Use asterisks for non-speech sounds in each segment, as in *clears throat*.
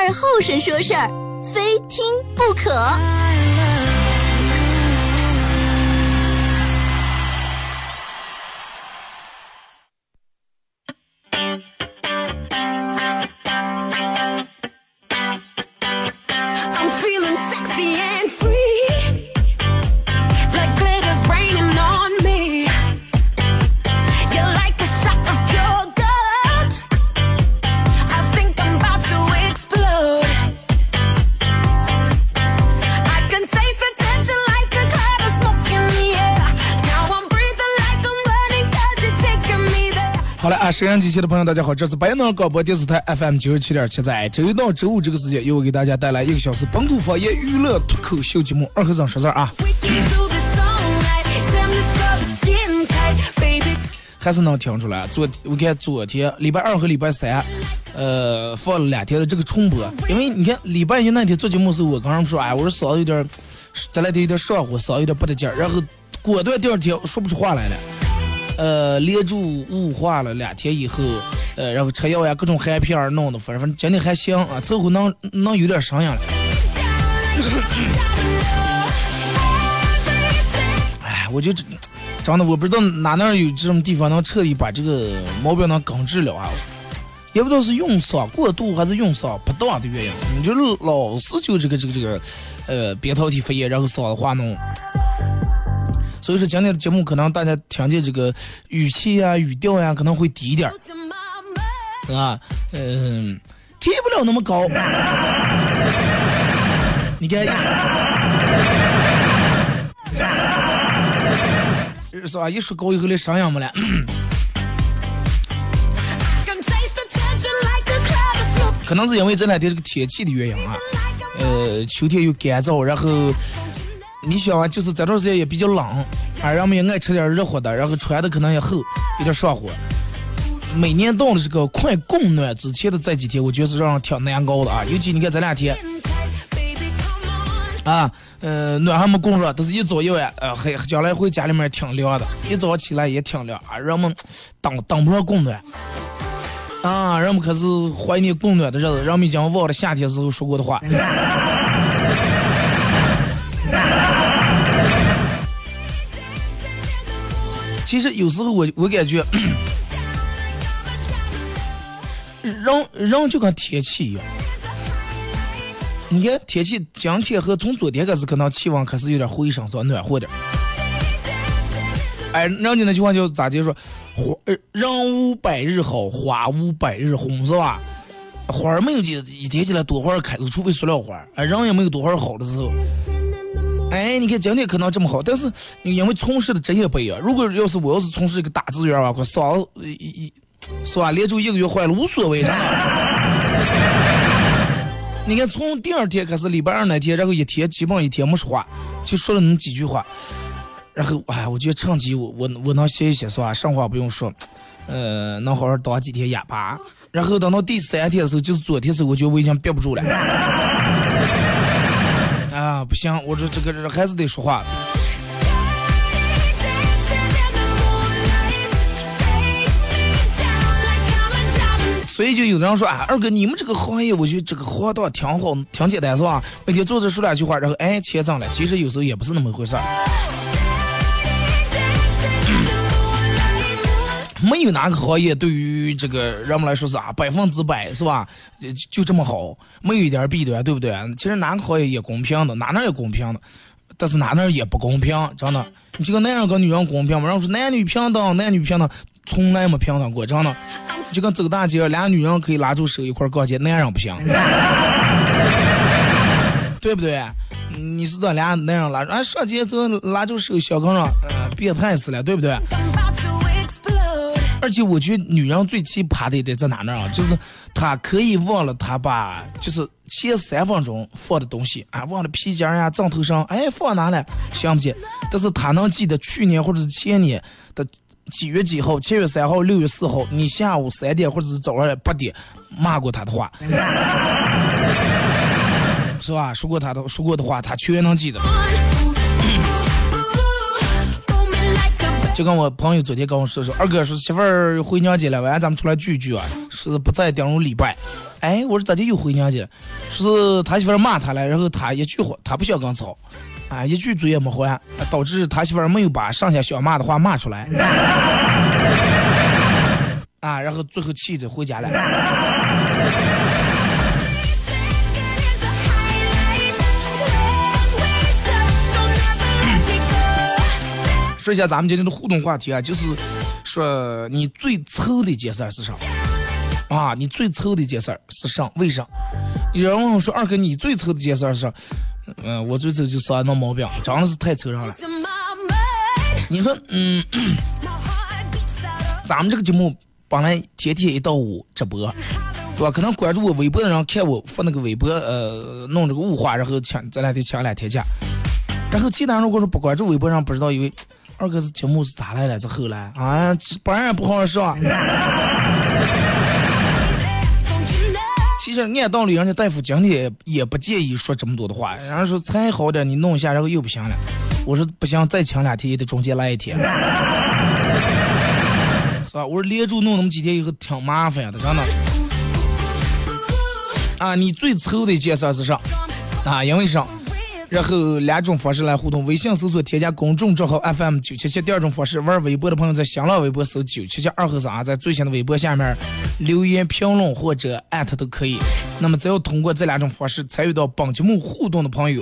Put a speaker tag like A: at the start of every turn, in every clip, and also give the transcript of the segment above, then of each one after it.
A: 二后生说事儿，非听不可。
B: 沈阳机器的朋友，大家好，这是白能广播电视台 FM 九十七点七，在周一到周五这个时间，由我给大家带来一个小时本土方言娱乐脱口秀节目。二和尚说事儿啊，还是能听出来。昨我看昨天礼拜二和礼拜三，呃，放了两天的这个重播，因为你看礼拜一那天做节目时候，我刚刚说，哎，我说嗓子有点，这两天有点上火，嗓子有点不得劲儿，然后果断第二天说不出话来了。呃，连住雾化了两天以后，呃，然后吃药呀，各种含片儿弄的，反正反正今天还行啊，凑合能能有点声音了。*laughs* 哎，我就真真的我不知道哪哪有这种地方能彻底把这个毛病能根治了啊！也不知道是用嗓过度还是用嗓不当的原因，你就是老是就这个这个这个，呃，扁桃体发炎，然后嗓子化脓。所以说今天的节目可能大家听见这个语气呀、语调呀可能会低一点儿啊，嗯，提不了那么高。*laughs* 你看，是吧？一说高以后，连声音没了。可能是因为这两天这个天气的原因啊，呃，秋天又干燥，然后你想啊，就是这段时间也比较冷，啊，人们也爱吃点热乎的，然后穿的可能也厚，有点上火。每年到了这个快供暖之前的这几天，我觉得是让人挺难熬的啊，尤其你看这两天啊，呃，暖还没供热，但是一早一晚，呃，还将来回家里面挺凉的，一早起来也挺凉啊，人们等等不上供暖。啊，人们可是怀念供暖的日子，人们已经忘了夏天时候说过的话。其实有时候我我感觉，*coughs* 人人就跟天气一样。你看天气，今天和从昨天开始，可能气温开始有点回升，是吧？暖和点。哎，人家那句话叫咋接说？花人无百日好，花无百日红，是吧？花儿没有几一天起来多花儿开，除非塑料花儿，哎，人也没有多花好的时候。哎，你看今天可能这么好，但是因为从事的职业不一样。如果要是我要是从事一个打字员啊，快嗓子一一是吧？连住一个月坏了无所谓，真的。*laughs* 你看，从第二天开始，礼拜二那天，然后一天基本一天没说话，就说了那么几句话。然后，哎，我觉得趁机我我我能歇一歇，是吧？上话不用说，呃，能好好当几天哑巴。然后等到第三天的时候，就是昨天时候，我觉得我已经憋不住了。啊，不行，我这这个这还是得说话。所以就有的人说啊，二哥，你们这个行业，我觉得这个活道挺好，挺简单，是吧？每天坐着说两句话，然后哎，钱挣了。其实有时候也不是那么回事儿。没有哪个行业对于这个人们来说是啊百分之百是吧？就就这么好，没有一点弊端，对不对？其实哪个行业也公平的，哪哪也公平的，但是哪哪也不公平，真的。你这个男人跟女人公平吗？人说男女平等，男女平等，从来没平等过，真的。就跟走大街，俩女人可以拉住手一块逛街，男人不行，*laughs* 对不对？你是这俩男人拉，啊上街走拉住手小跟上，呃，变态死了，对不对？而且我觉得女人最奇葩的一点在哪呢啊？就是她可以忘了她把就是前三分钟放的东西啊，忘了皮夹呀、枕头上，哎放哪了想不起，但是她能记得去年或者是前年的几月几号，七月三号、六月四号，你下午三点或者是早上八点骂过她的话，*laughs* 是吧？说过她的说过的话，她全能记得。就跟我朋友昨天跟我说说，二哥说媳妇儿回娘家了，晚上咱们出来聚聚啊，说是不在顶用礼拜。哎，我说咋就又回娘家了？说是他媳妇儿骂他了，然后他一句话他不想跟吵，啊，一句嘴也没还，导致他媳妇儿没有把上下想骂的话骂出来。*laughs* 啊，然后最后气的回家了。说一下咱们今天的互动话题啊，就是说你最愁的一件事儿是啥？啊，你最愁的一件事儿是啥？为啥？有人问我说：“二哥，你最愁的一件事儿是啥？”嗯、我最臭就是爱闹毛病，真的是太愁上了。你说，嗯，咱们这个节目本来天天一到五直播，对吧？可能关注我微博的人看我发那个微博，呃，弄这个雾化，然后请这两天请两天假。然后其他人如果说不关注微博上，不知道以为二哥是节目是咋来了？是后来啊，不然不好说。
C: Don't you know?
B: 其实按道理，人家大夫今天也不建议说这么多的话。人家说才好点，你弄一下，然后又不行了。我说不行，再请两天也得中间来一天，是吧？我说连住弄那么几天以后挺麻烦的，真的。啊，你最愁的一件事是啥？啊，因为啥？然后两种方式来互动：微信搜索添加公众账号 FM 九七七；第二种方式，玩微博的朋友在新浪微博搜九七七二和尚，在最新的微博下面留言评论或者艾特都可以。那么只要通过这两种方式参与到本节目互动的朋友，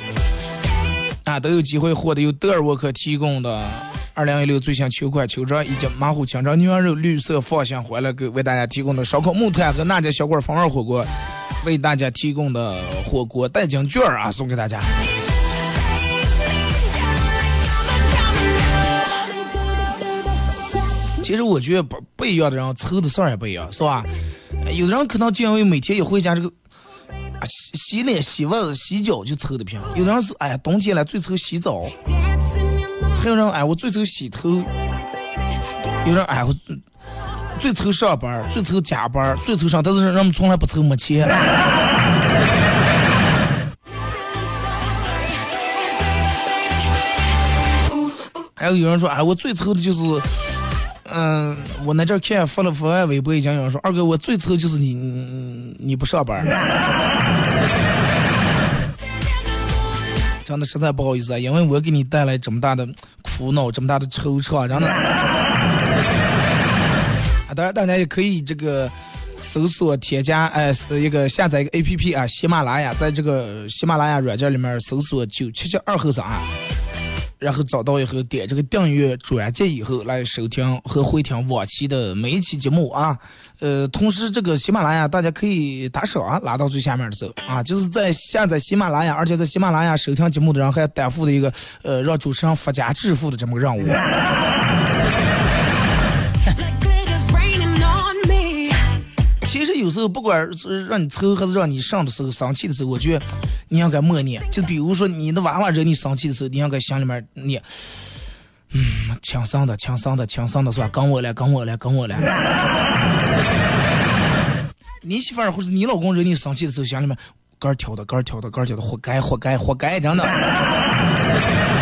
B: 啊，都有机会获得由德尔沃克提供的二零一六最新秋款秋装以及马虎清蒸牛羊肉绿色放心欢乐给为大家提供的烧烤木炭和那家小馆风味火锅，为大家提供的火锅代金券啊，送给大家。其实我觉得不不一样的人抽的事儿也不一样，是吧？有的人可能就因为每天一回家这个啊洗洗脸、洗袜子、洗脚就抽的频，有的人是哎呀冬天了最愁洗澡，还有人哎我最愁洗头，有人哎我最愁上班、最愁加班、最愁上，但是人们从来不愁没钱。还有有人说，哎，我最愁的就是，嗯、我那阵儿看发了发微博，已经有人说，二哥，我最愁就是你，你不上班儿。*laughs* 真的实在不好意思啊，因为我给你带来这么大的苦恼，这么大的惆怅，真的。*laughs* 啊，当然大家也可以这个搜索添加，哎、是一个下载一个 A P P 啊，喜马拉雅，在这个喜马拉雅软件里面搜索九七七二后生啊。然后找到以后点这个订阅转接以后来收听和回听往期的每一期节目啊，呃，同时这个喜马拉雅大家可以打赏啊，拉到最下面的时候啊，就是在下载喜马拉雅，而且在喜马拉雅收听节目的人还担负的一个呃让主持人发家致富的这么个任务。有时候不管是让你抽还是让你上的时候生气的时候，我觉得你应该默念，就比如说你的娃娃惹你生气的时候，你应该心里面念。嗯，轻声的，轻声的，轻声的，是吧？跟我来，跟我来，跟我来。你媳妇儿或者你老公惹你生气的时候，心里面杆挑的，杆挑的，杆挑的，活该，活该，活该，真的。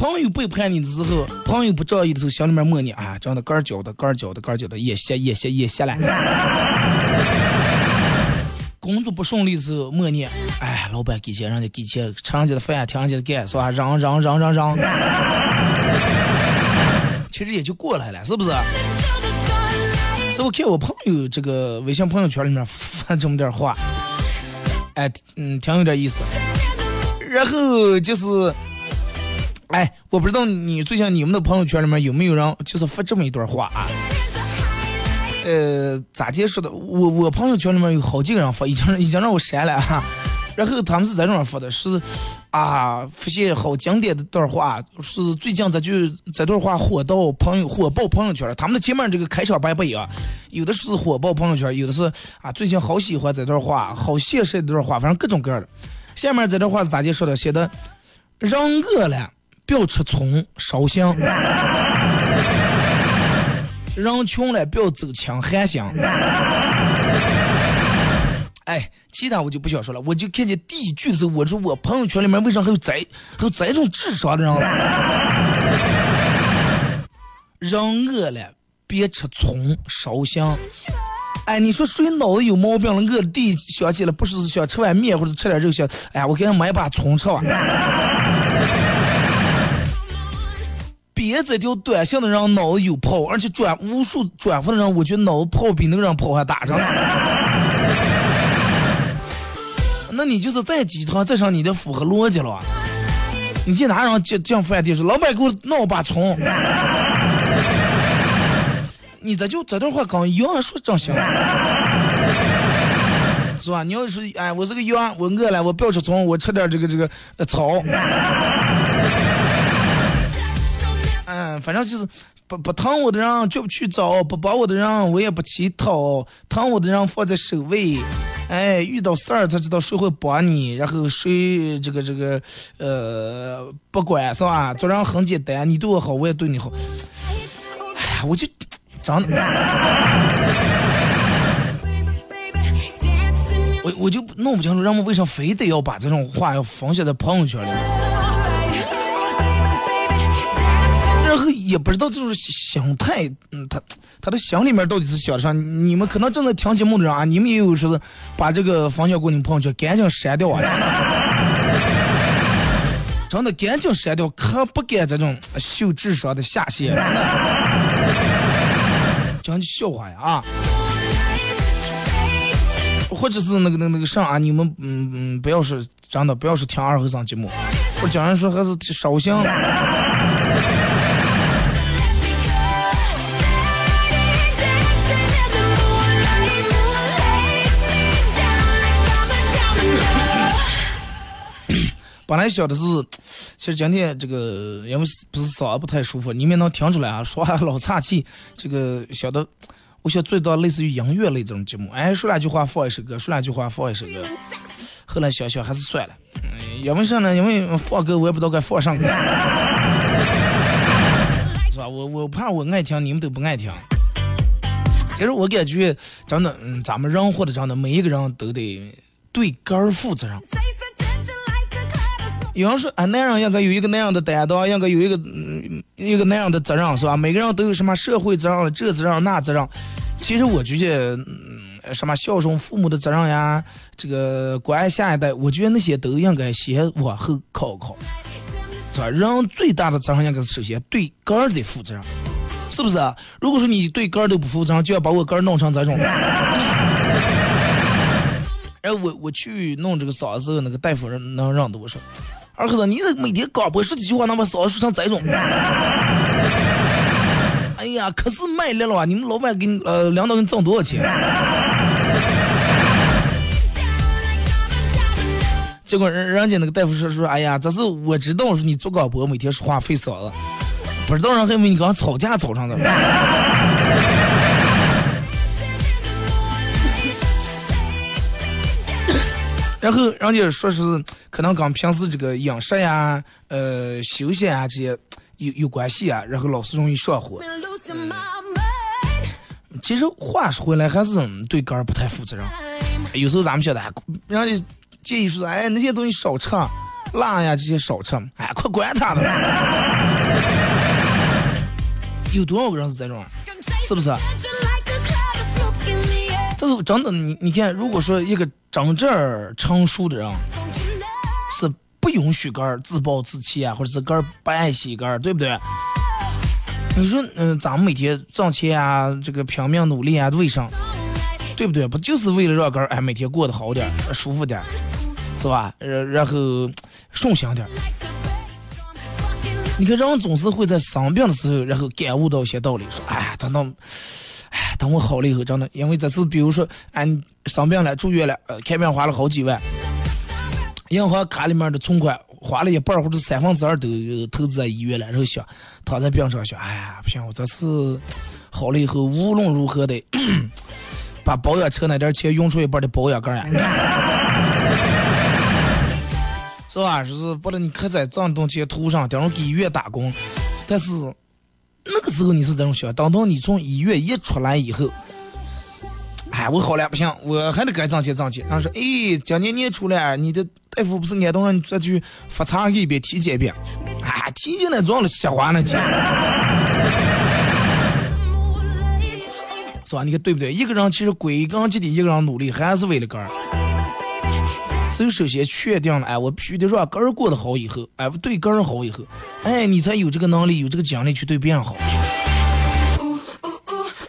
B: 朋友背叛你的时候，朋友不仗义的时候，心里面默念啊，这样的杆儿脚的，杆儿脚的，杆儿脚的，也歇，也歇，也歇了。*laughs* 工作不顺利的时候，默念，哎，老板给钱，人家给钱，吃人家的饭，听人家的干，是吧？嚷嚷嚷嚷嚷，*laughs* 其实也就过来了，是不是？这我看我朋友这个微信朋友圈里面发这么点话，哎，嗯，挺有点意思。然后就是，哎，我不知道你最近你们的朋友圈里面有没有人就是发这么一段话啊？呃，咋解释的？我我朋友圈里面有好几个人发，已经已经让我删了哈。然后他们是在这儿发的，是啊，发现好经典的段话，是最近这句这段话火到朋友火爆朋友圈了。他们的前面这个开场白不一样，有的是火爆朋友圈，有的是啊，最近好喜欢这段话，好现实这段话，反正各种各样的。下面这段话是咋介说的？写的人饿了不要吃葱烧香，*laughs* 人穷了不要走亲寒香。哎，其他我就不想说了，我就看见第一句的时候，我说我朋友圈里面为啥还有这还有这种智商的人？人饿了别吃葱烧香。哎，你说谁脑子有毛病了？饿了第一想起来不是想吃碗面或者吃点肉，想哎呀，我给他买把葱吃吧。别这条短信的人脑子有泡，而且转无数转发的人，我觉得脑子泡比那个人泡还大着呢。*laughs* 那你就是再鸡汤再上你的符合逻辑了。你进哪让进进饭店说老板给我弄把葱，*laughs* 你这就这段话刚一样说真行，是吧？你要是哎，我是个羊，我饿了，我不要吃葱，我吃点这个这个呃草。反正就是不不疼我的人就不去找，不帮我的人我也不乞讨，疼我的人放在首位。哎，遇到事儿才知道谁会帮你，然后谁这个这个呃不管是吧？做人很简单，你对我好，我也对你好。哎，我就真的，我我就弄不清楚，人们为啥非得要把这种话要分享在朋友圈里。也不知道这种心态，嗯，他他的心里面到底是想啥？你们可能正在听节目的人啊，你们也有说是把这个方向过你们朋友圈，赶紧删掉啊！*laughs* 真的赶紧删掉，可不干这种秀智商的下线，*laughs* 讲笑话呀啊！或者是那个那个那个啥啊，你们嗯嗯，不要是真的，不要是听二和尚节目，我讲人说还是烧香。本来想的是，其实今天这个因为不是嗓子不太舒服，你们能听出来啊，说话老岔气。这个想的，我想做到类似于音乐类这种节目，哎，说两句话放一首歌，说两句话放一首歌。后来想想还是算了，因为啥呢？因为放歌我也不知道该放啥歌，是吧？我我怕我爱听，你们都不爱听。其实我感觉真的，嗯，咱们人活的真的，每一个人都得对个儿负责任。有人说，啊，男人应该有一个那样的担当，应该有一个嗯一个那样的责任，是吧？每个人都有什么社会责任，这责任那责任。其实我觉得，嗯，什么孝顺父母的责任呀，这个关爱下一代，我觉得那些都应该先往后靠靠，是吧？人最大的责任应该是首先对个儿得负责任，是不是？如果说你对个儿都不负责任，就要把我个儿弄成这种。*laughs* 哎我我去弄这个嗓子，那个大夫能让的我说。二和尚，你这每天广播说几句话，能把嗓子说成这种？哎呀，可是卖力了啊！你们老板给你呃领导给你挣多少钱？结果人人家那个大夫说说，哎呀，这是我知道，说你做广播每天说话费嗓子，不知道人还以为你刚吵架吵上的。然后人家说是可能跟平时这个饮食呀、呃休闲啊这些有有关系啊，然后老是容易上火。其实话说回来，还是对肝儿不太负责任。有时候咱们晓得，人家建议说，哎，那些东西少吃，辣呀这些少吃，哎，快管他的。*laughs* 有多少个人是这种？是不是？但是真的，你你看，如果说一个真正成熟的人，是不允许个儿自暴自弃啊，或者是个儿不爱惜个儿，对不对？你说，嗯，咱们每天挣钱啊，这个拼命努力啊，为啥？对不对？不就是为了让个儿哎每天过得好点、舒服点，是吧？然然后顺心点。你看，人总是会在生病的时候，然后感悟到一些道理，说，哎，等到。等我好了以后，真的，因为这次比如说，俺生病了，住院了，呃，看病花了好几万，银行卡里面的存款花了一半或者三分之二都投资在医院了，然后想躺在病床上，哎呀，不行，我这次好了以后，无论如何得 *clears throat* 把保养车那点钱用出一半的保养杆呀，*laughs* 是吧？就是把你刻在这东西头上，等于给医院打工，但是那个时候你是这种想，等到你从医院一出来以后。哎，我好了，不行，我还得该挣钱挣钱。然后说，哎，今年年初了，你的大夫不是按动让你再去复查一遍、体检一遍？啊，体检那装了瞎花那钱，是吧？你看对不对？一个人其实归根结底，一个人努力还是为了个儿。所以首先确定了，哎，我必须得让根儿过得好以后，哎，我对根儿好以后，哎，你才有这个能力、有这个精力去对别人好。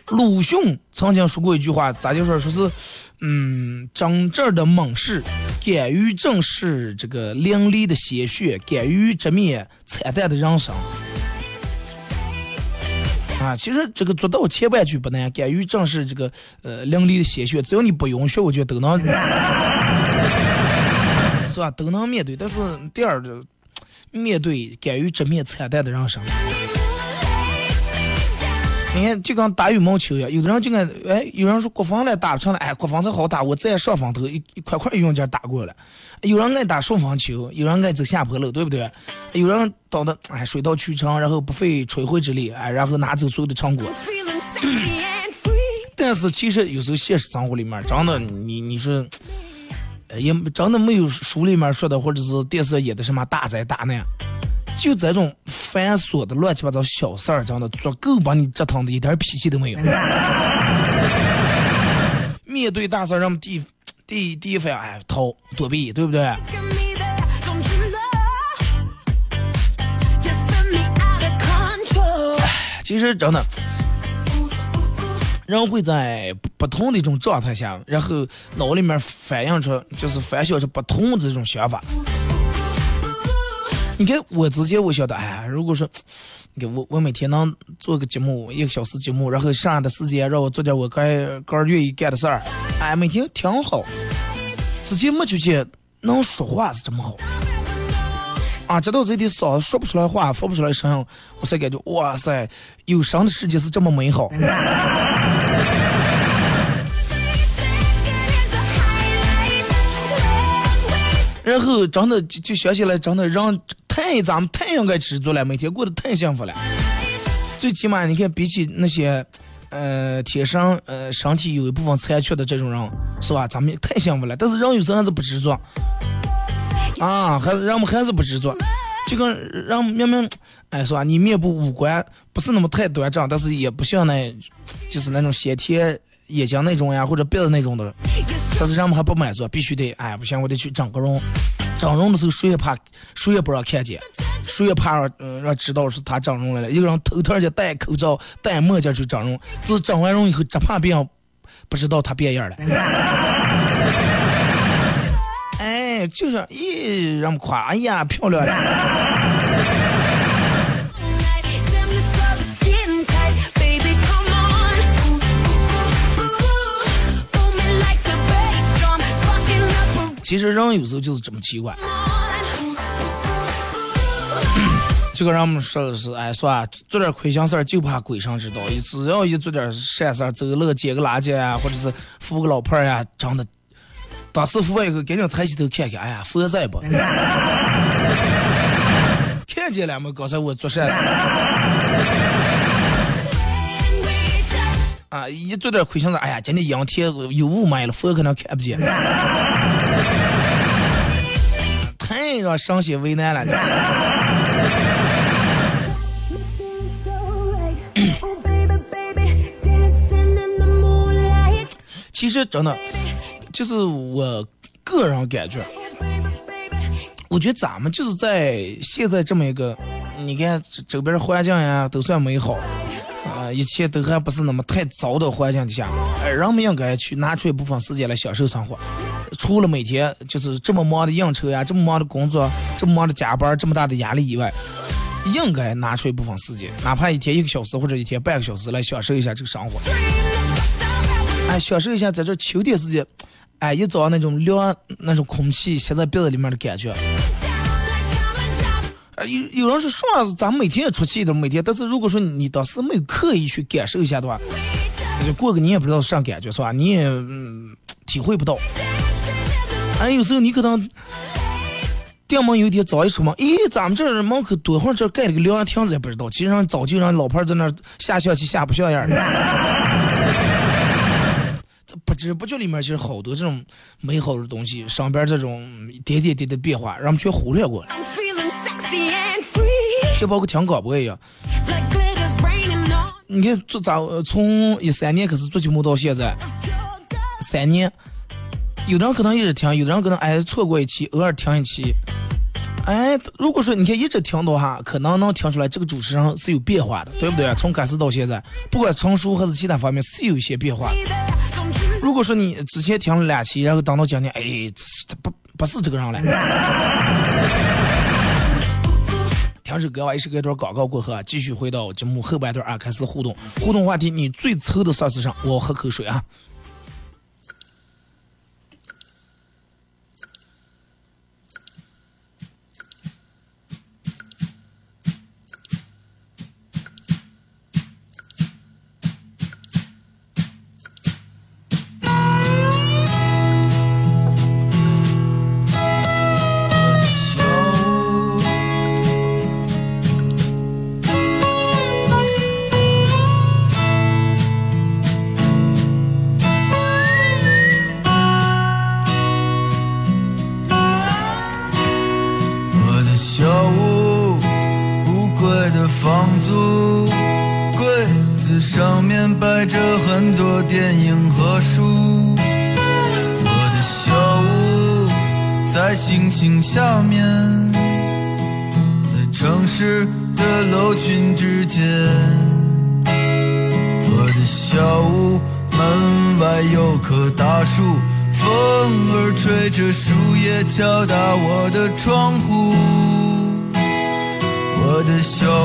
B: 鲁迅曾经说过一句话，咋就说说是，嗯，真正的猛士，敢于正视这个淋漓的鲜血，敢于直面惨淡的人生。啊，其实这个做到前半句不难，敢于正视这个呃淋漓的鲜血，只要你不晕血，我觉得都能，吧？都能面对。但是第二个，面对敢于直面惨淡的人生。你看，就跟打羽毛球一样，有的人就跟哎，有人说国防来打不成了，哎，国防才好打，我在上风头一一块块用劲打过了。有人爱打顺风球，有人爱走下坡路，对不对？有人懂得哎，水到渠成，然后不费吹灰之力，哎，然后拿走所有的成果。但是其实有时候现实生活里面，真的你你说，也真的没有书里面说的，或者是电视演的什么大灾大难。就这种繁琐的乱七八糟小事儿，真的足够把你折腾的一点脾气都没有。*laughs* 面对大事儿，让我们第第第一反应，哎，逃躲避，对不对？其实真的，人会在不同的一种状态下，然后脑里面反映出，就是反射出不同的这种想法。你看，我之前我晓得，哎，如果说，你看我我每天能做个节目，一个小时节目，然后剩下的时间让我做点我该该愿意干的事儿，哎，每天挺好。之前没觉得能说话是这么好，啊，直到这点嗓子说不出来话，发不出来声，我才感觉，哇塞，有声的世界是这么美好。*laughs* 然后真的就就想起来，真的让太咱们太应该知足了，每天过得太幸福了。最起码你看，比起那些，呃，天生呃身体有一部分残缺的这种人，是吧？咱们太幸福了。但是人有时候还是不知足，啊，还是人们还是不知足。就跟人明明，哎，是吧？你面部五官不是那么太端正，但是也不像那，就是那种先天眼睛那种呀，或者鼻子那种的。但是人们还不满足，必须得，哎，不行，我得去整个容。整容的时候，谁也怕，谁也不让看见，谁也怕让，嗯，让知道是他整容来了。一个人偷偷的戴口罩、戴墨镜去整容，就是整完容以后，只怕别人不知道他变样了。*laughs* 就是，咦，人们夸，哎呀，漂亮了。其实人有时候就是这么奇怪。*coughs* 这个人们说的是，哎，说啊，做点亏心事儿就怕鬼神知道，只要一做点善事儿，走路捡个垃圾啊，或者是扶个老婆呀，真的，当时扶完以后，赶紧抬起头看看，哎呀，佛在不？*laughs* 看见了吗？刚才我做善事。*laughs* 啊，一做点亏心事，哎呀，今天阴天有雾霾了，佛可能看不见。*laughs* 太让伤心为难了。其实真的，就是我个人感觉，我觉得咱们就是在现在这么一个，你看周边环境呀都算美好，啊，一切都还不是那么太糟的环境底下，人们应该去拿出一部分时间来享受生活。除了每天就是这么忙的应酬呀，这么忙的工作，这么忙的加班，这么大的压力以外，应该拿出一部分时间，哪怕一天一个小时或者一天半个小时来享受一下这个生活。哎，享受一下在这秋天时间，哎，一早上那种凉那种空气吸在鼻子里面的感觉。呃，有有人说说咱们每天也出去的，每天，但是如果说你当时没有刻意去感受一下的话，那就过个年也不知道是啥感觉，是吧？你也嗯体会不到。哎，有时候你可能店门有一天早一出门，咦，咱们这门口多会儿这盖了个凉亭子也不知道，其实上早就让老婆在那儿下象棋下不像样了。这不知不觉里面其实好多这种美好的东西，上边这种一点点点的变化，让我们全忽略过了。就包括听广播一样你看做咋呃从一三年开始做节目到现在三年，有的人可能一直听，有的人可能哎错过一期，偶尔听一期。哎，如果说你看一直听的话，可能能听出来这个主持人是有变化的，对不对？从开始到现在，不管成熟还是其他方面，是有一些变化如果说你之前听了两期，然后等到今天，哎，他不不是这个人了。听首歌吧，一首歌一段广告过后啊，继续回到节目后半段啊，开始互动。互动话题，你最丑的算是啥，我喝口水啊。
D: 敲打我的窗户。我的小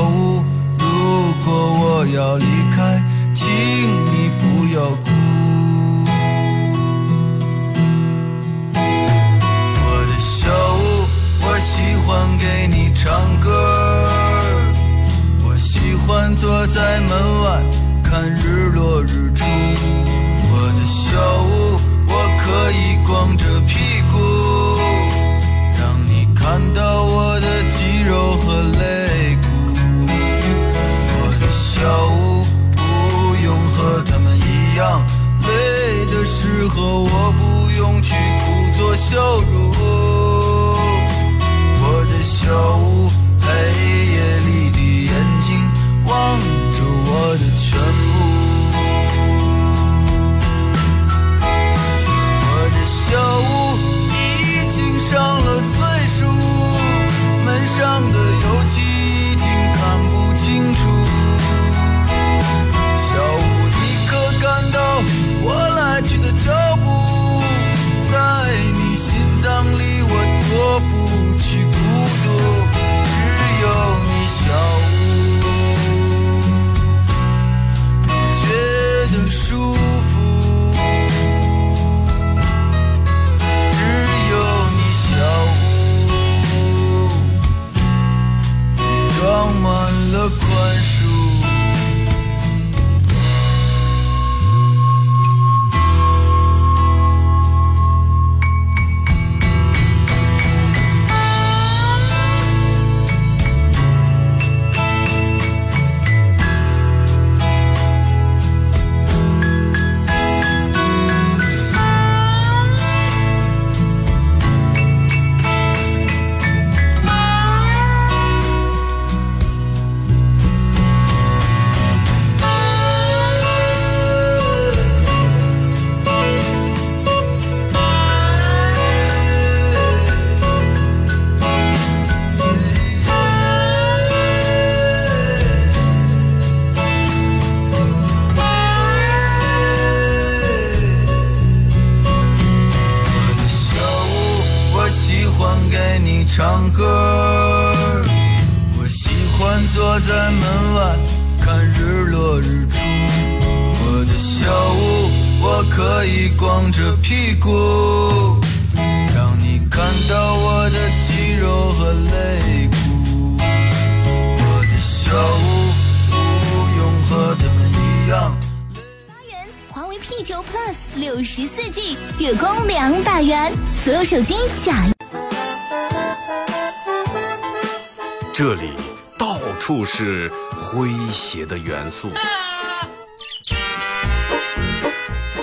A: 元
E: 素，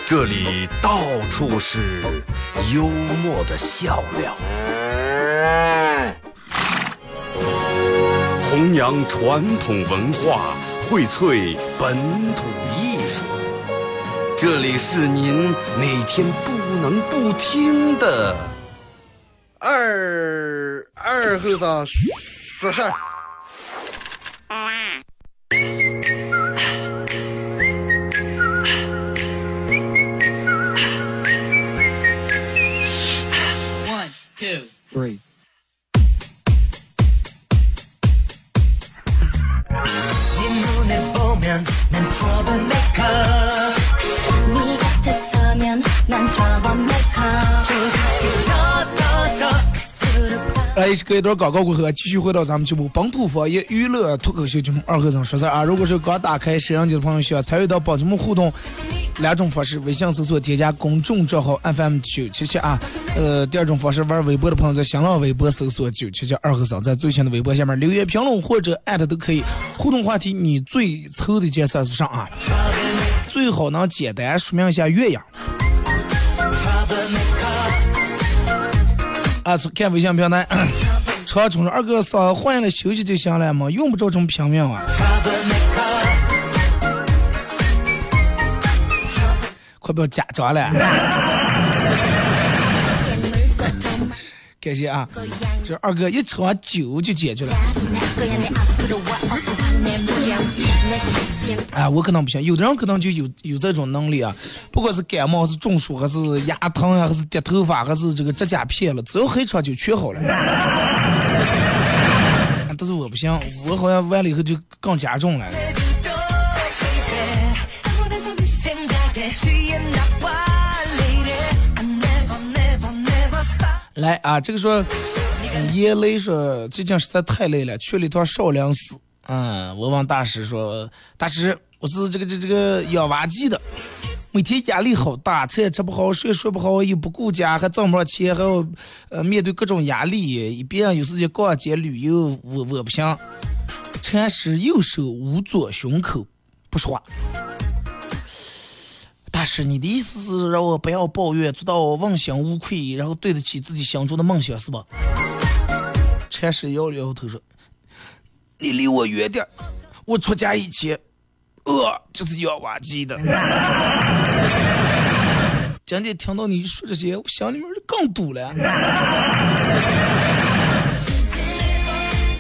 E: 这里到处是幽默的笑料，弘扬传统文化，荟萃本土艺术。这里是您每天不能不听的。
F: 二二后生说事儿。
B: 一段广告过后，继续回到咱们节目《本土方言娱乐脱口秀节目二和尚说事》啊！如果是刚打开摄像机的朋友，需要参与到本节目互动，两种方式：微信搜索添加公众账号 FM 九七七啊。呃，第二种方式，玩微博的朋友在新浪微博搜索九七七二和尚，在最新的微博下面留言评论或者艾特都可以。互动话题：你最抽的一件事是啥啊？最好能简单说明一下原因。啊，看微信平台，长春二哥嫂换了休息就行了嘛，用不着这么拼命啊。快不要假装了。感谢啊，这二哥一场酒就解决了。啊，我可能不行，有的人可能就有有这种能力啊，不管是感冒、是中暑，还是牙疼呀，还是掉头发，还是这个指甲片了，只要黑车就全好了。*laughs* 但是我不行，我好像完了以后就更加重了。来啊，这个说，叶雷说最近实在太累了，去了一趟少林寺。嗯，我问大师说，大师，我是这个这这个养娃鸡的，每天压力好大，吃也吃不好，睡也睡不好，又不顾家，还挣不上钱，还要呃面对各种压力，一边有时间逛街旅游，我我不行。禅师右手捂左胸口，不说话。大师，你的意思是让我不要抱怨，做到问心无愧，然后对得起自己心中的梦想，是吧？禅师摇了摇头说：“你离我远点，我出家以前，呃，就是养娃鸡的。今天听到你说这些，我心里面就更堵了。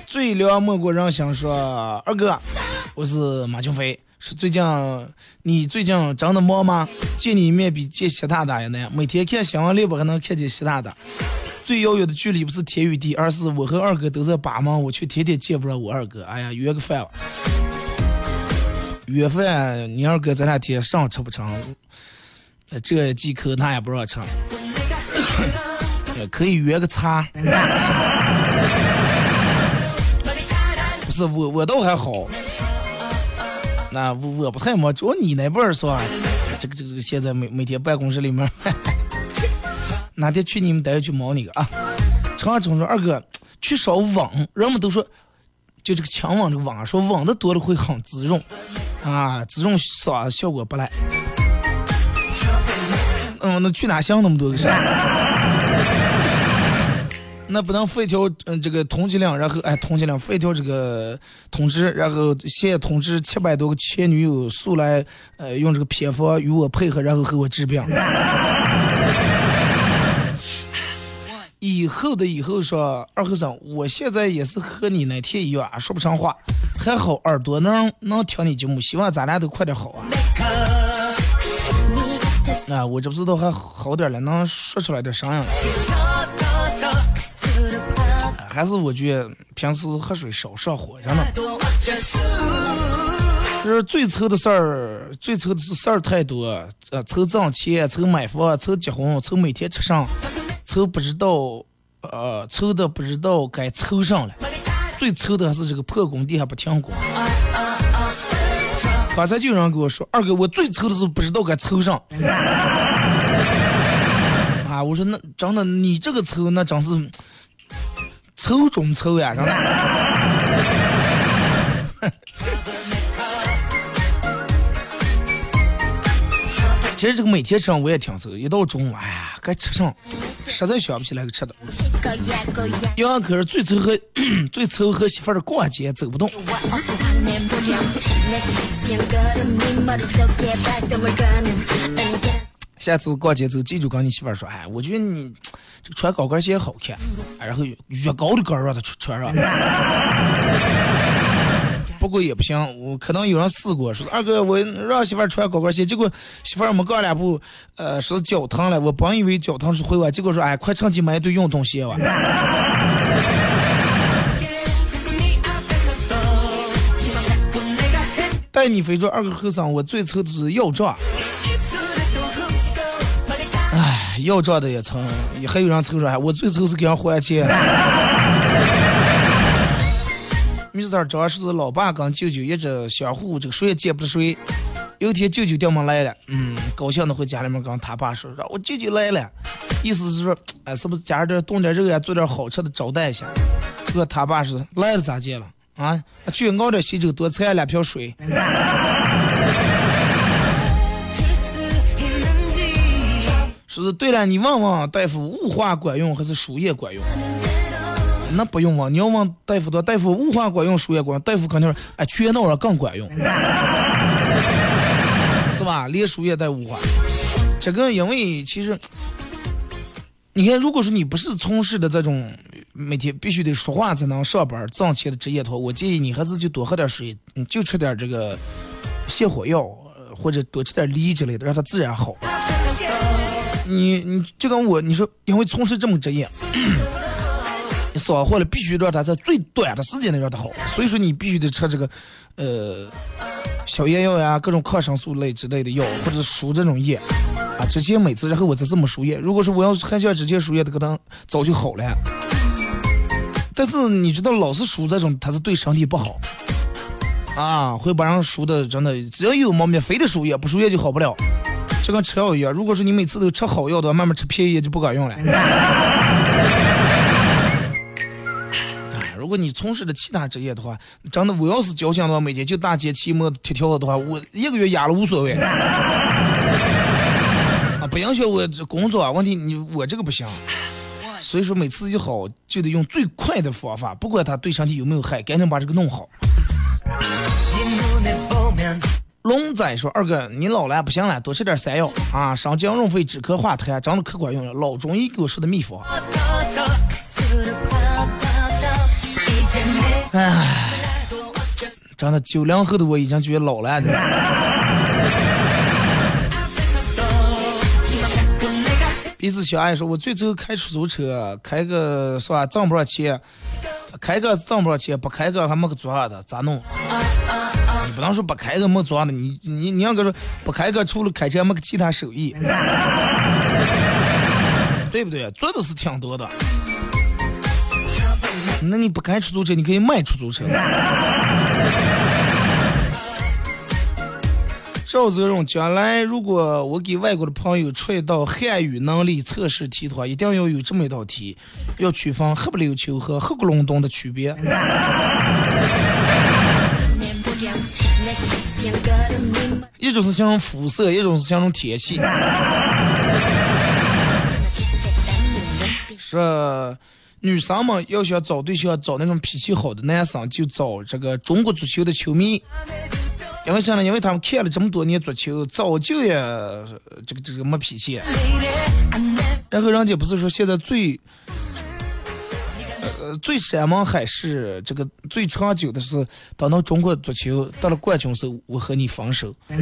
B: 最凉莫过人心说，二哥，我是马俊飞。是最近你最近真的忙吗？见你一面比见习大大也难，每天看新闻联播还能看见习大大。最遥远的距离不是天与地，而是我和二哥都在巴门，我却天天见不着我二哥。哎呀，约个饭，约饭，你二哥这两天上吃不成，呃这忌口他也不让吃，可以约个茶。不是我，我倒还好。那我我不太忙，主要你那边儿是吧？这个这个这个，现在每每天办公室里面，哪天去你们单位去忙你个啊？长春说二哥去烧网，人们都说就这个强网这个网，说网的多了会很滋润啊，滋润啥效果不赖。嗯，那去哪想那么多个事？那不能发一条嗯这个通缉令，然后哎通缉令发一条这个通知，然后现通知七百多个前女友速来呃用这个偏方与我配合，然后和我治病。以后的以后说二和尚，我现在也是和你那天一样啊，说不上话，还好耳朵能能听你节目，希望咱俩都快点好啊。啊，我这不知道还好点了，能说出来点声音了。还是我觉得平时喝水少上火，真的。就是最愁的事儿，最愁的事儿太多，呃，愁挣钱，愁买房，愁结婚，愁每天吃上，愁不知道，呃，抽的不知道该抽上了。最抽的还是这个破工地还不停工。刚才就有人跟我说，二哥，我最抽的是不知道该抽上。*laughs* 啊，我说那真的，你这个抽那真是抽中抽呀，真的。其实这个每天吃上我也挺愁，一到中午，哎呀，该吃上，实在想不起来个吃的。有人可是最愁和 *clears throat* 最愁和媳妇儿逛街走不动，下次逛街走，记住跟你媳妇儿说，哎，我觉得你 *tsk* 这穿高跟鞋好看，然后越高的跟儿让她穿穿上。不过也不行，我可能有人试过，说二哥我让媳妇儿穿高跟鞋，结果媳妇儿没刚两步，呃，说脚疼了，我本以为脚疼是回完，结果说哎，快趁机买一对运动鞋吧。带你飞着二个后生，我最愁的是要账。哎，要账的也成，还有人愁说，哎，我最愁是给人还钱。米子儿主要是老爸跟舅舅一直相互这个谁也见不得谁。有一天舅舅掉门来了，嗯，高兴的回家里面跟他爸说，说我舅舅来了，意思是说，哎，是不是加上点炖点肉呀，做点好吃的招待一下？结果他爸说来了咋见了？啊，去熬点喜酒，多喝两瓢水。说是对了，你问问大夫，雾化管用还是输液管用？那不用问，你要问大夫的，大夫雾化管用，输液管用，大夫肯定说，哎，缺脑上更管用，*laughs* 是吧？连输液带雾化，这个因为其实，你看，如果说你不是从事的这种每天必须得说话才能上班挣钱的职业的话，我建议你还是就多喝点水，你就吃点这个泻火药，或者多吃点梨之类的，让它自然好。你你就跟我你说，因为从事这么职业。你烧坏了，必须让它在最短的时间内让它好，所以说你必须得吃这个，呃，消炎药呀，各种抗生素类之类的药，或者输这种液啊。之前每次然后我再这么输液，如果说我要是还像之前输液的，可能早就好了。但是你知道，老是输这种，它是对身体不好啊，会把人输的真的，只要有毛病，非得输液，不输液就好不了。就跟吃药一样，如果说你每次都吃好药的话，慢慢吃便宜就不管用了。果你从事的其他职业的话，真的我要是交心的话，每天就打街骑摩铁条的话，我一个月压了无所谓。*laughs* 啊，不影响我工作，问题你我这个不行。所以说每次一好就得用最快的方法，不管它对身体有没有害，赶紧把这个弄好。龙仔说：“二哥，你老了不行了，多吃点山药啊，生姜润肺止咳化痰，真的可管用了。老中医给我说的秘方。”唉，真的九零后的我已经觉得老了。彼此相爱说，我最后开出租车，开个是吧，挣不上钱，开个挣不上钱，不开个还没个做啥的，咋弄？你不能说不开个没做啥的，你你你要个说不开个，除了开车没个其他手艺，*laughs* 对不对？做的是挺多的。那你不开出租车，你可以卖出租车。*laughs* 赵泽荣，将来如果我给外国的朋友出一道汉语能力测试题的话，一定要有这么一道题，要区分黑不溜秋和黑咕隆咚的区别。一种是形容肤色，一种是形容天气。是。*laughs* 女生们要想找对象，找那种脾气好的男生，就找这个中国足球的球迷。因为啥呢？因为他们看了这么多年足球，早就也这个这个没脾气。然后人家不是说现在最呃最山盟海誓，这个最长久的是等到中国足球得了冠军时候，我和你分手。*laughs* 他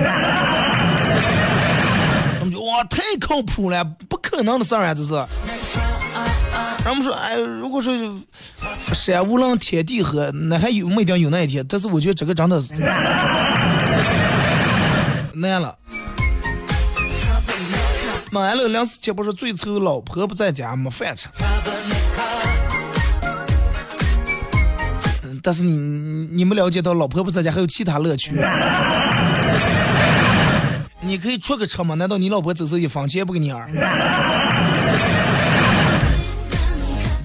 B: 们就哇，太靠谱了，不可能的事儿啊，这是。人们说，哎，如果说山无棱，天地合，那还有没一定有那一天。但是我觉得这个真的，难了。买了两次七不是最愁，老婆不在家没饭吃。但是你你们了解到老婆不在家还有其他乐趣？你可以出个车嘛？难道你老婆走时候一分钱不给你儿？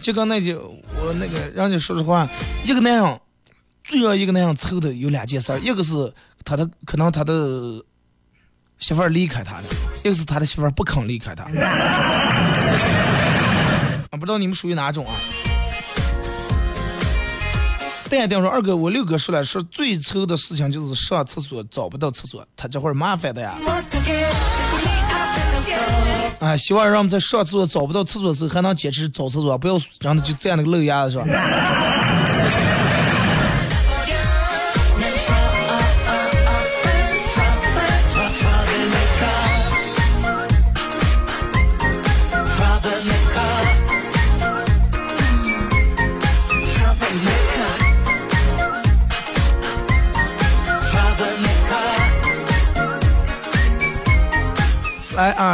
B: 就跟那就我那个让你说实话，一个男人最让一个男人愁的有两件事儿，一个是他的可能他的媳妇儿离开他了，一个是他的媳妇儿不肯离开他。*laughs* 啊，不知道你们属于哪种啊？淡定说二哥，我六哥说了，说最愁的事情就是上厕所找不到厕所，他这会儿麻烦的呀。啊，希望让我们在上厕所找不到厕所时还能坚持找厕所，不要让他就占那个漏牙子是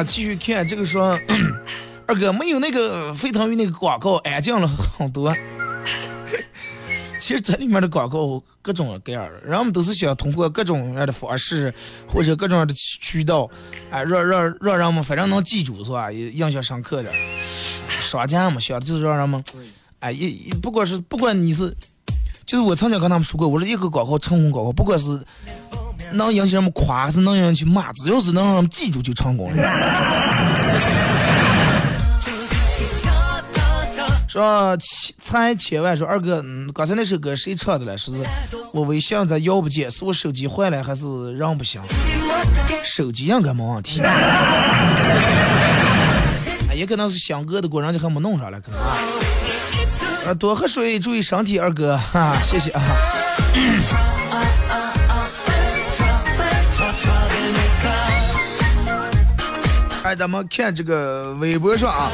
B: 啊，继续看这个说，*clears throat* 二哥没有那个沸腾鱼那个广告，安静了很多。*laughs* 其实这里面的广告各种各样的，人们都是想通过各种各样的方式或者各种各样的渠渠道，哎，让让让人们反正能记住是吧？也印象深刻的。商家嘛，想的就是让人们，哎，一一不管是不管你是，就是我曾经跟他们说过，我说一个广告成功广告，不管是能引起人们夸，还是能让人去骂，只要是能让人们记住就成功了。*laughs* 说千才千万说二哥，嗯，刚才那首歌谁唱的了？是我微信咋要不见，是我手机坏了，还是人不行？*laughs* 手机应该没问题，*laughs* 哎也可能是响哥的过，人家还没弄上来，可能啊。啊，多喝水，注意身体，二哥，哈，谢谢啊。哎，咱们看这个微博上啊。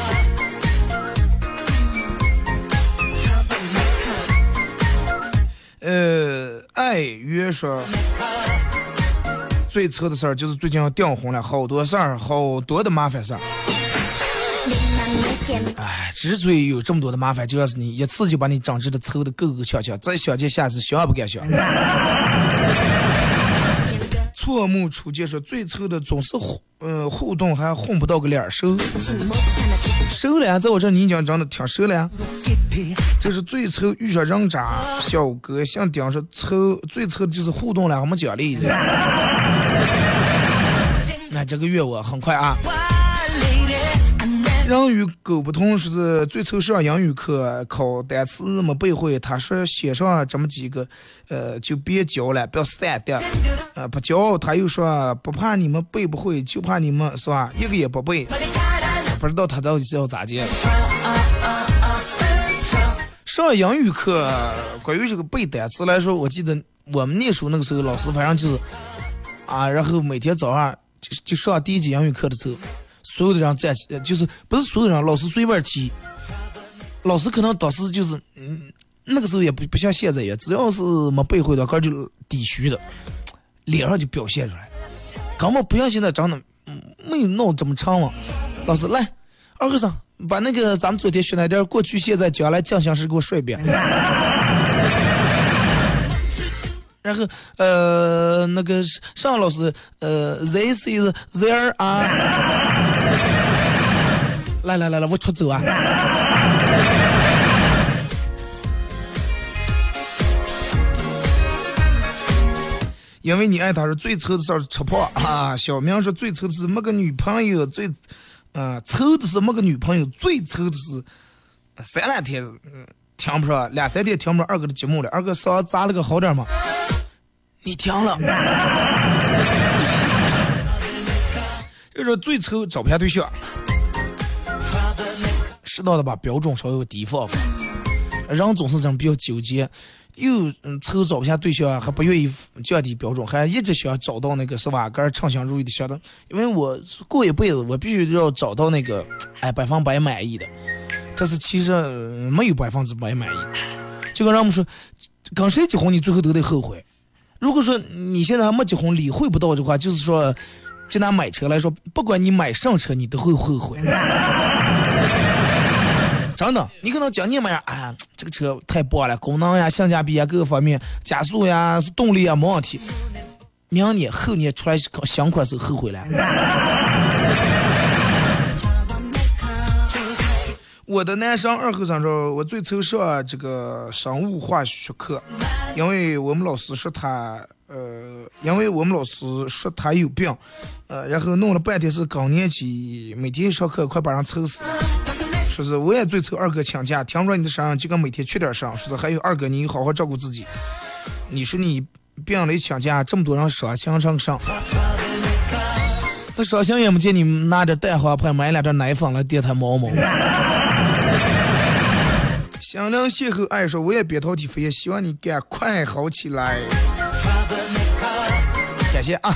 B: 呃，爱约说，最愁的事儿就是最近要订婚了，好多事儿，好多的麻烦事儿。哎，之所以有这么多的麻烦，就要是你一次就把你整治的愁的够够呛呛，再想见下次想也不敢想。错目初见说最臭的总是互呃互动还混不到个脸熟，熟了呀，在我这你已经长得挺熟了呀。这是最臭遇上人渣，小哥姓丁说丑最臭的就是互动了，还没奖励。那这个月我很快啊。人与狗不同，是最愁上英语课考单词没背会。他说写上这么几个，呃，就别教了，不要散掉。呃，不教，他又说不怕你们背不会，就怕你们是吧？一个也不背。不知道他到底是要咋接。上英语课，关于这个背单词来说，我记得我们念书那个时候，老师反正就是啊，然后每天早上就就上第一节英语课的时候。所有的人站起，就是不是所有人，老师随便提。老师可能当时就是，嗯，那个时候也不不像现在也，只要是没背会的，个就底虚的，脸上就表现出来，根本不像现在长得，没有闹这么长嘛。老师来，二和尚把那个咱们昨天学那点过去、现在、将来进行时给我说一遍。然后，呃，那个尚老师，呃，this is there are，*laughs* 来来来来，我出走啊！因为你爱他是最愁的事儿吃胖啊。小明说最愁的是没个女朋友，最，啊，愁的是没个女朋友，最愁的是三两天，嗯。听不上，两三天听不上二哥的节目了。二哥嗓子咋了个好点吗？你听了。就说最愁找不下对象，适当的把标准稍微低放放。人总是这样比较纠结，又嗯愁找不下对象，还不愿意降低标准，还一直想找到那个是吧？跟称心如意的相的。因为我过一辈子，我必须要找到那个哎百分百满意的。但是其实没有百分之百满意，就跟人们说，跟谁结婚你最后都得后悔，如果说你现在还没结婚，理会不到的话，就是说，就拿买车来说，不管你买上车，你都会后悔。*laughs* 真的，你可能今年买，哎呀，这个车太棒了，功能呀、性价比呀各个方面，加速呀、动力呀没问题。明年后年出来想款时后悔了。我的男生二后生说，我最愁上这个生物化学课，因为我们老师说他，呃，因为我们老师说他有病，呃，然后弄了半天是高年级，每天上课快把人愁死了。说是我也最愁二哥请假，听说你的声音就跟每天缺点声。说是还有二哥你好好照顾自己。你说你病了请假，这么多人伤心成伤。他伤心也没见你拿着蛋黄派买两袋奶粉来垫他毛毛。心灵邂逅爱说我也扁桃体肥，希望你赶快好起来。感谢啊。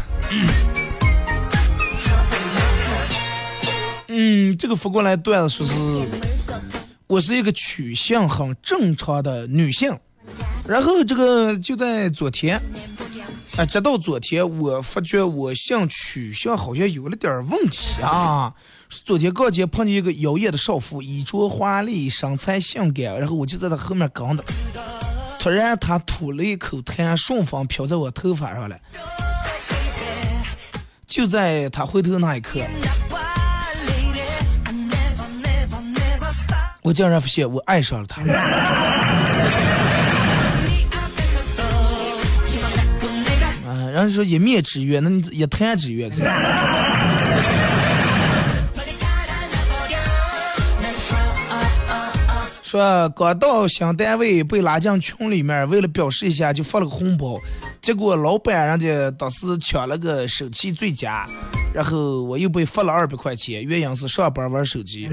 B: 嗯，这个发过来段子说是，我是一个取向很正常的女性，然后这个就在昨天，啊，直到昨天我发觉我性取向好像有了点问题啊。昨天逛街碰见一个妖艳的少妇，衣着华丽，身材性感，然后我就在她后面跟着，突然她吐了一口痰，顺风飘在我头发上了，就在她回头那一刻。我竟然发现我爱上了他。说一面之缘，那你一谈之缘是。*laughs* 说刚到新单位被拉进群里面，为了表示一下就发了个红包，结果老板人家当时抢了个手气最佳。然后我又被罚了二百块钱，原因是上班玩手机。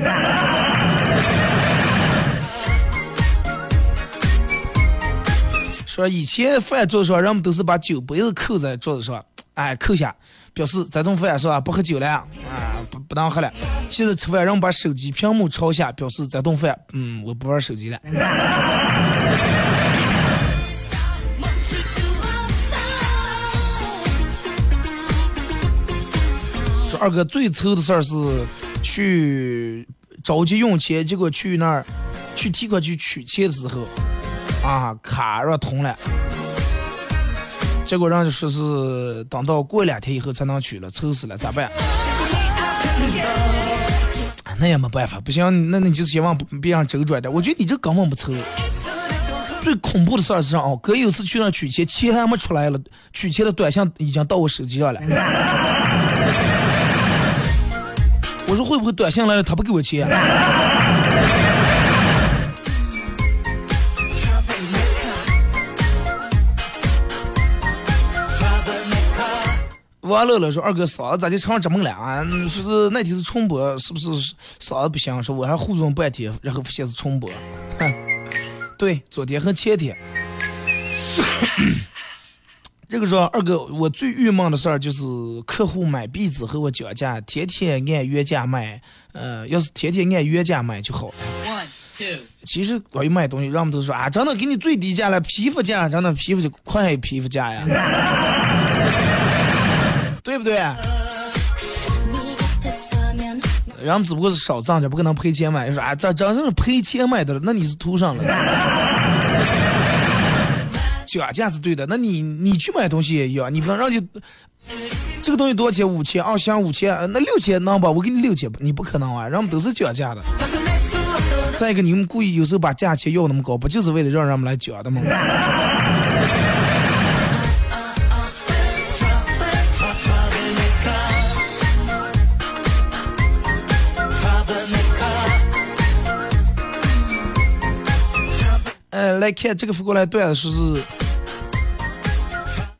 B: 说以前饭桌上人们都是把酒杯子扣在桌子上，哎扣下，表示这顿饭是吧不喝酒了啊，不不能喝了。现在吃饭人们把手机屏幕朝下，表示这顿饭嗯我不玩手机了。*laughs* 说二哥最愁的事儿是去着急用钱，结果去那儿去提款机取钱的时候，啊卡让通了，结果人家说是等到过两天以后才能取了，愁死了，咋办？那也没办法，不行，那你就希望别让周转点。我觉得你这根本不愁。最恐怖的事儿是啥？哦，哥有次去那取钱，钱还没出来了，取钱的短信已经到我手机上了。我说会不会短信来了他不给我钱？王乐乐说：“二哥嗓子咋就成这么了啊？说是那天是重播，是不是嗓子不行？说我还糊弄半天，然后发现是重播。哼，*laughs* 对，昨天和前天。*coughs* 这个说二哥，我最郁闷的事儿就是客户买壁纸和我讲价，天天按原价卖。呃，要是天天按原价卖就好了。One two，。其实关于卖东西，人们都说啊，真的给你最低价了，批发价，真的批发就快批发价呀，*laughs* 对不对？人们只不过是少挣点，不可能赔钱卖。说啊，这真正是赔钱卖的了，那你是图上了。*laughs* 讲价是对的，那你你去买东西也一样，你不能让你这个东西多少钱？五千，啊，行五千，那六千能吧？我给你六千，你不可能啊！人们都是讲价的。再一个，你们故意有时候把价钱要那么高，不就是为了让人们来讲的吗？来看这个发过来段子，说是，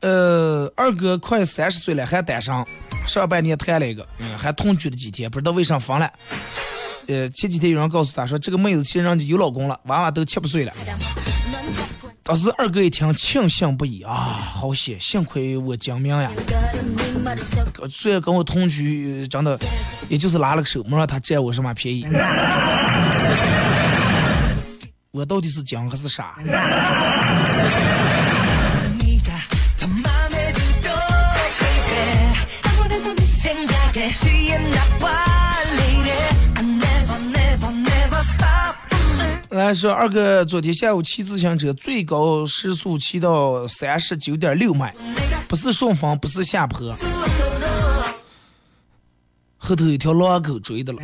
B: 呃，二哥快三十岁了还单身，上半年谈了一个，嗯，还同居了几天，不知道为啥分了。呃，前几天有人告诉他说，这个妹子其实人家有老公了，娃娃都七八岁了。当时二哥一听，庆幸不已啊，好险，幸亏我精明呀。虽然跟我同居，真的也就是拉了个手，没让他占我什么便宜。我到底是讲还是傻？来说二哥昨天下午骑自行车最高时速骑到三十九点六迈不是顺风不是下坡后头有条老狗追的了。